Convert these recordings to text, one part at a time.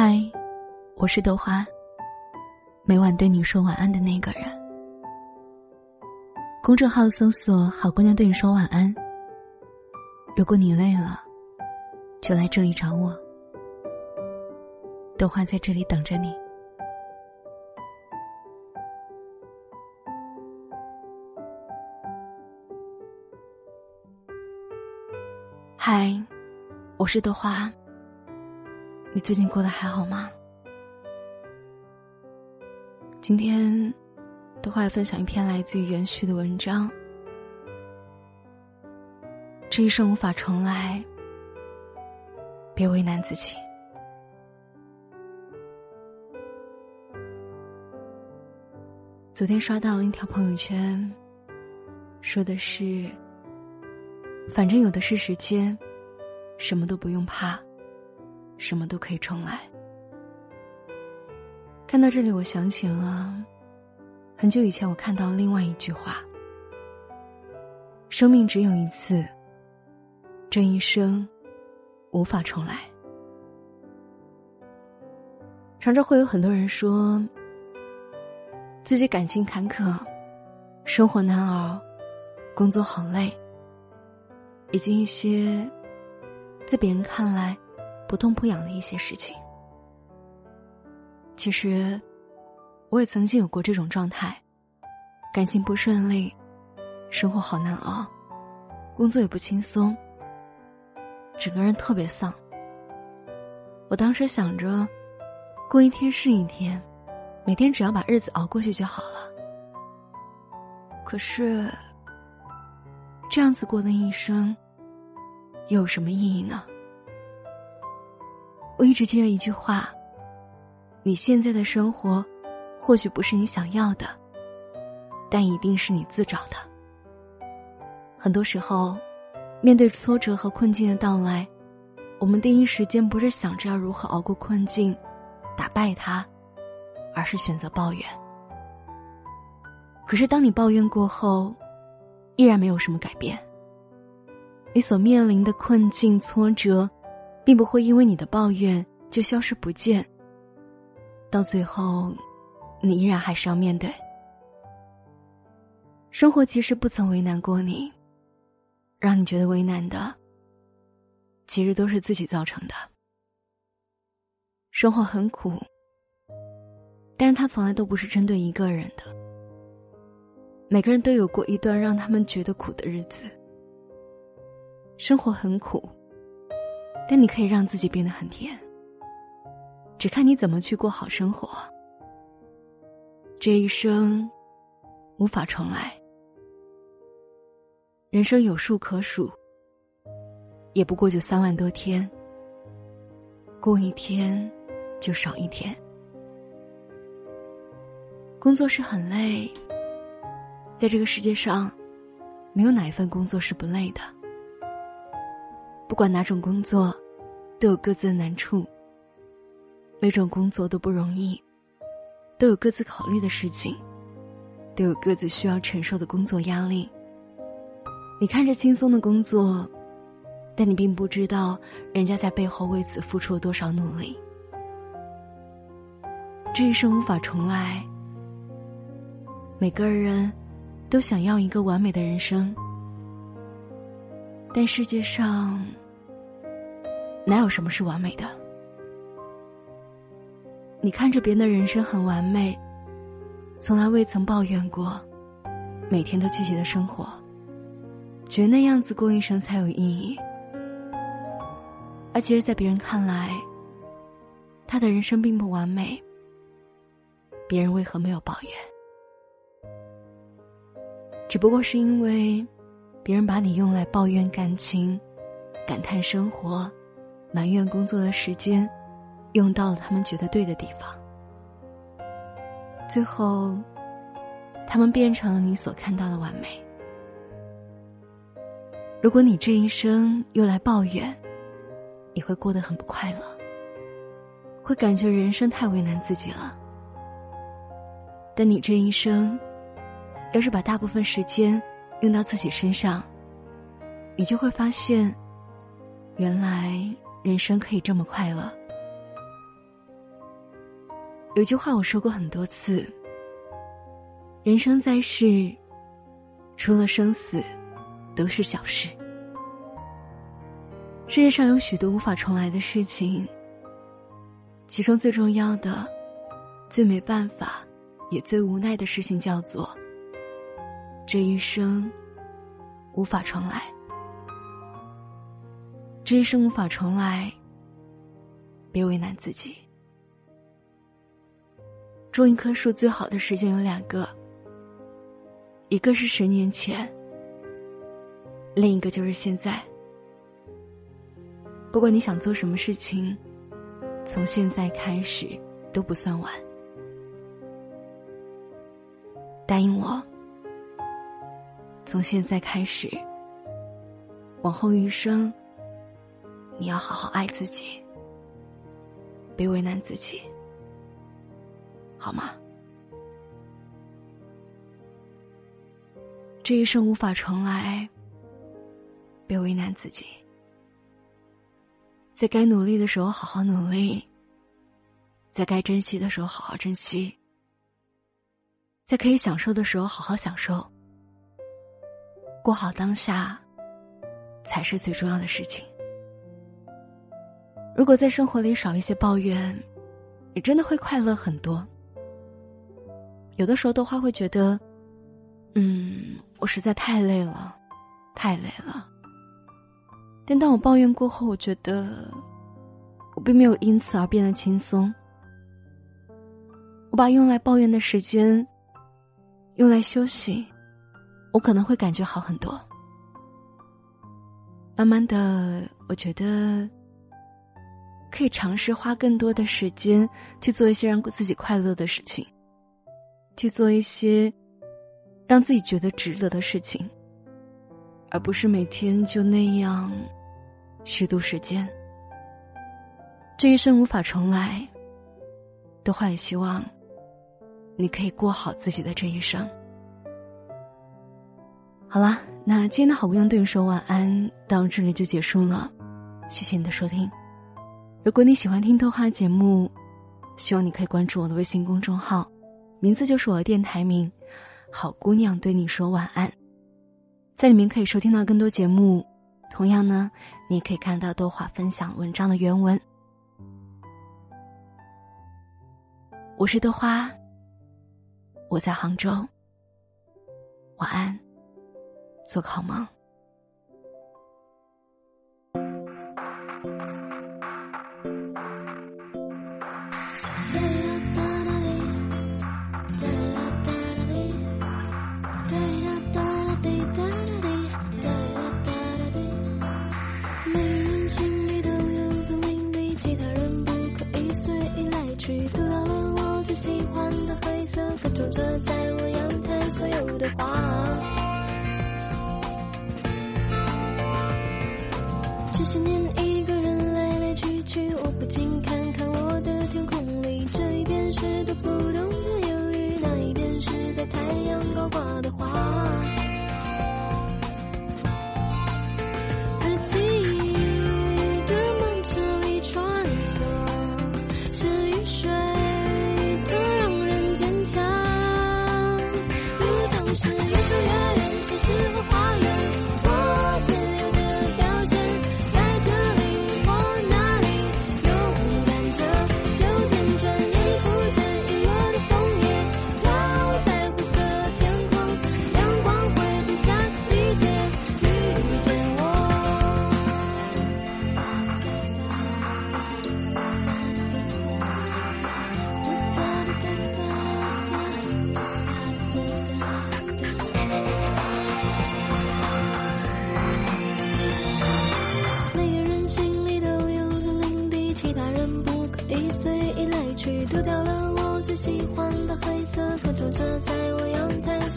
嗨，我是豆花。每晚对你说晚安的那个人。公众号搜索“好姑娘对你说晚安”。如果你累了，就来这里找我。豆花在这里等着你。嗨，我是豆花。你最近过得还好吗？今天，都会分享一篇来自于袁旭的文章。这一生无法重来，别为难自己。昨天刷到了一条朋友圈，说的是。反正有的是时间，什么都不用怕，什么都可以重来。看到这里，我想起了很久以前我看到另外一句话：生命只有一次，这一生无法重来。常常会有很多人说，自己感情坎坷，生活难熬，工作好累。以及一些在别人看来不痛不痒的一些事情，其实我也曾经有过这种状态：感情不顺利，生活好难熬，工作也不轻松，整个人特别丧。我当时想着，过一天是一天，每天只要把日子熬过去就好了。可是。这样子过的一生，又有什么意义呢？我一直记着一句话：你现在的生活，或许不是你想要的，但一定是你自找的。很多时候，面对挫折和困境的到来，我们第一时间不是想着要如何熬过困境，打败它，而是选择抱怨。可是，当你抱怨过后，依然没有什么改变。你所面临的困境、挫折，并不会因为你的抱怨就消失不见。到最后，你依然还是要面对。生活其实不曾为难过你，让你觉得为难的，其实都是自己造成的。生活很苦，但是它从来都不是针对一个人的。每个人都有过一段让他们觉得苦的日子。生活很苦，但你可以让自己变得很甜。只看你怎么去过好生活。这一生无法重来，人生有数可数，也不过就三万多天。过一天，就少一天。工作是很累。在这个世界上，没有哪一份工作是不累的。不管哪种工作，都有各自的难处。每种工作都不容易，都有各自考虑的事情，都有各自需要承受的工作压力。你看着轻松的工作，但你并不知道人家在背后为此付出了多少努力。这一生无法重来，每个人。都想要一个完美的人生，但世界上哪有什么是完美的？你看着别人的人生很完美，从来未曾抱怨过，每天都积极的生活，觉得那样子过一生才有意义。而其实，在别人看来，他的人生并不完美，别人为何没有抱怨？只不过是因为，别人把你用来抱怨感情、感叹生活、埋怨工作的时间，用到了他们觉得对的地方，最后，他们变成了你所看到的完美。如果你这一生又来抱怨，你会过得很不快乐，会感觉人生太为难自己了。但你这一生。要是把大部分时间用到自己身上，你就会发现，原来人生可以这么快乐。有句话我说过很多次：人生在世，除了生死，都是小事。世界上有许多无法重来的事情，其中最重要的、最没办法，也最无奈的事情，叫做这一生无法重来。这一生无法重来，别为难自己。种一棵树最好的时间有两个，一个是十年前，另一个就是现在。不管你想做什么事情，从现在开始都不算晚。答应我，从现在开始，往后余生，你要好好爱自己，别为难自己。好吗？这一生无法重来，别为难自己。在该努力的时候好好努力，在该珍惜的时候好好珍惜，在可以享受的时候好好享受，过好当下，才是最重要的事情。如果在生活里少一些抱怨，你真的会快乐很多。有的时候，的话会觉得，嗯，我实在太累了，太累了。但当我抱怨过后，我觉得，我并没有因此而变得轻松。我把用来抱怨的时间，用来休息，我可能会感觉好很多。慢慢的，我觉得，可以尝试花更多的时间去做一些让自己快乐的事情。去做一些让自己觉得值得的事情，而不是每天就那样虚度时间。这一生无法重来，的话也希望你可以过好自己的这一生。好了，那今天的好姑娘对你说晚安，到这里就结束了。谢谢你的收听。如果你喜欢听豆花节目，希望你可以关注我的微信公众号。名字就是我的电台名，好姑娘对你说晚安，在里面可以收听到更多节目，同样呢，你也可以看到豆花分享文章的原文。我是豆花，我在杭州，晚安，做个好梦。是读不懂的忧郁，那一边是在太阳高挂的花。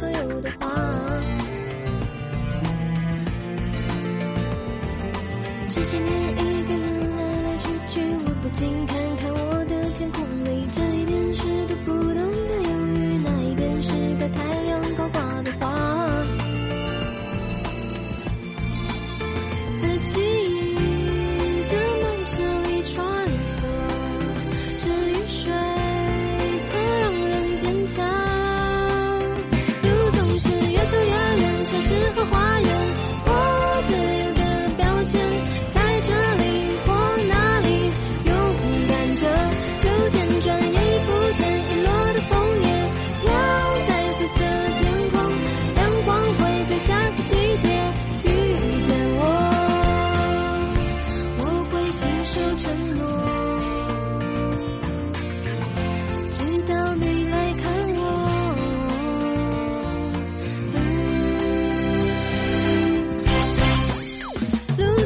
所有的花。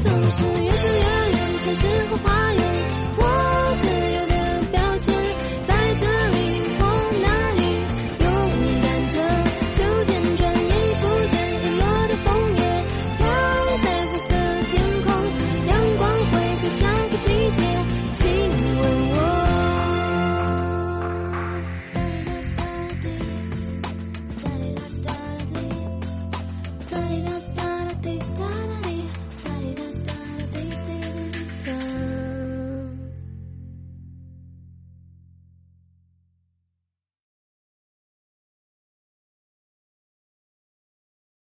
总是越走越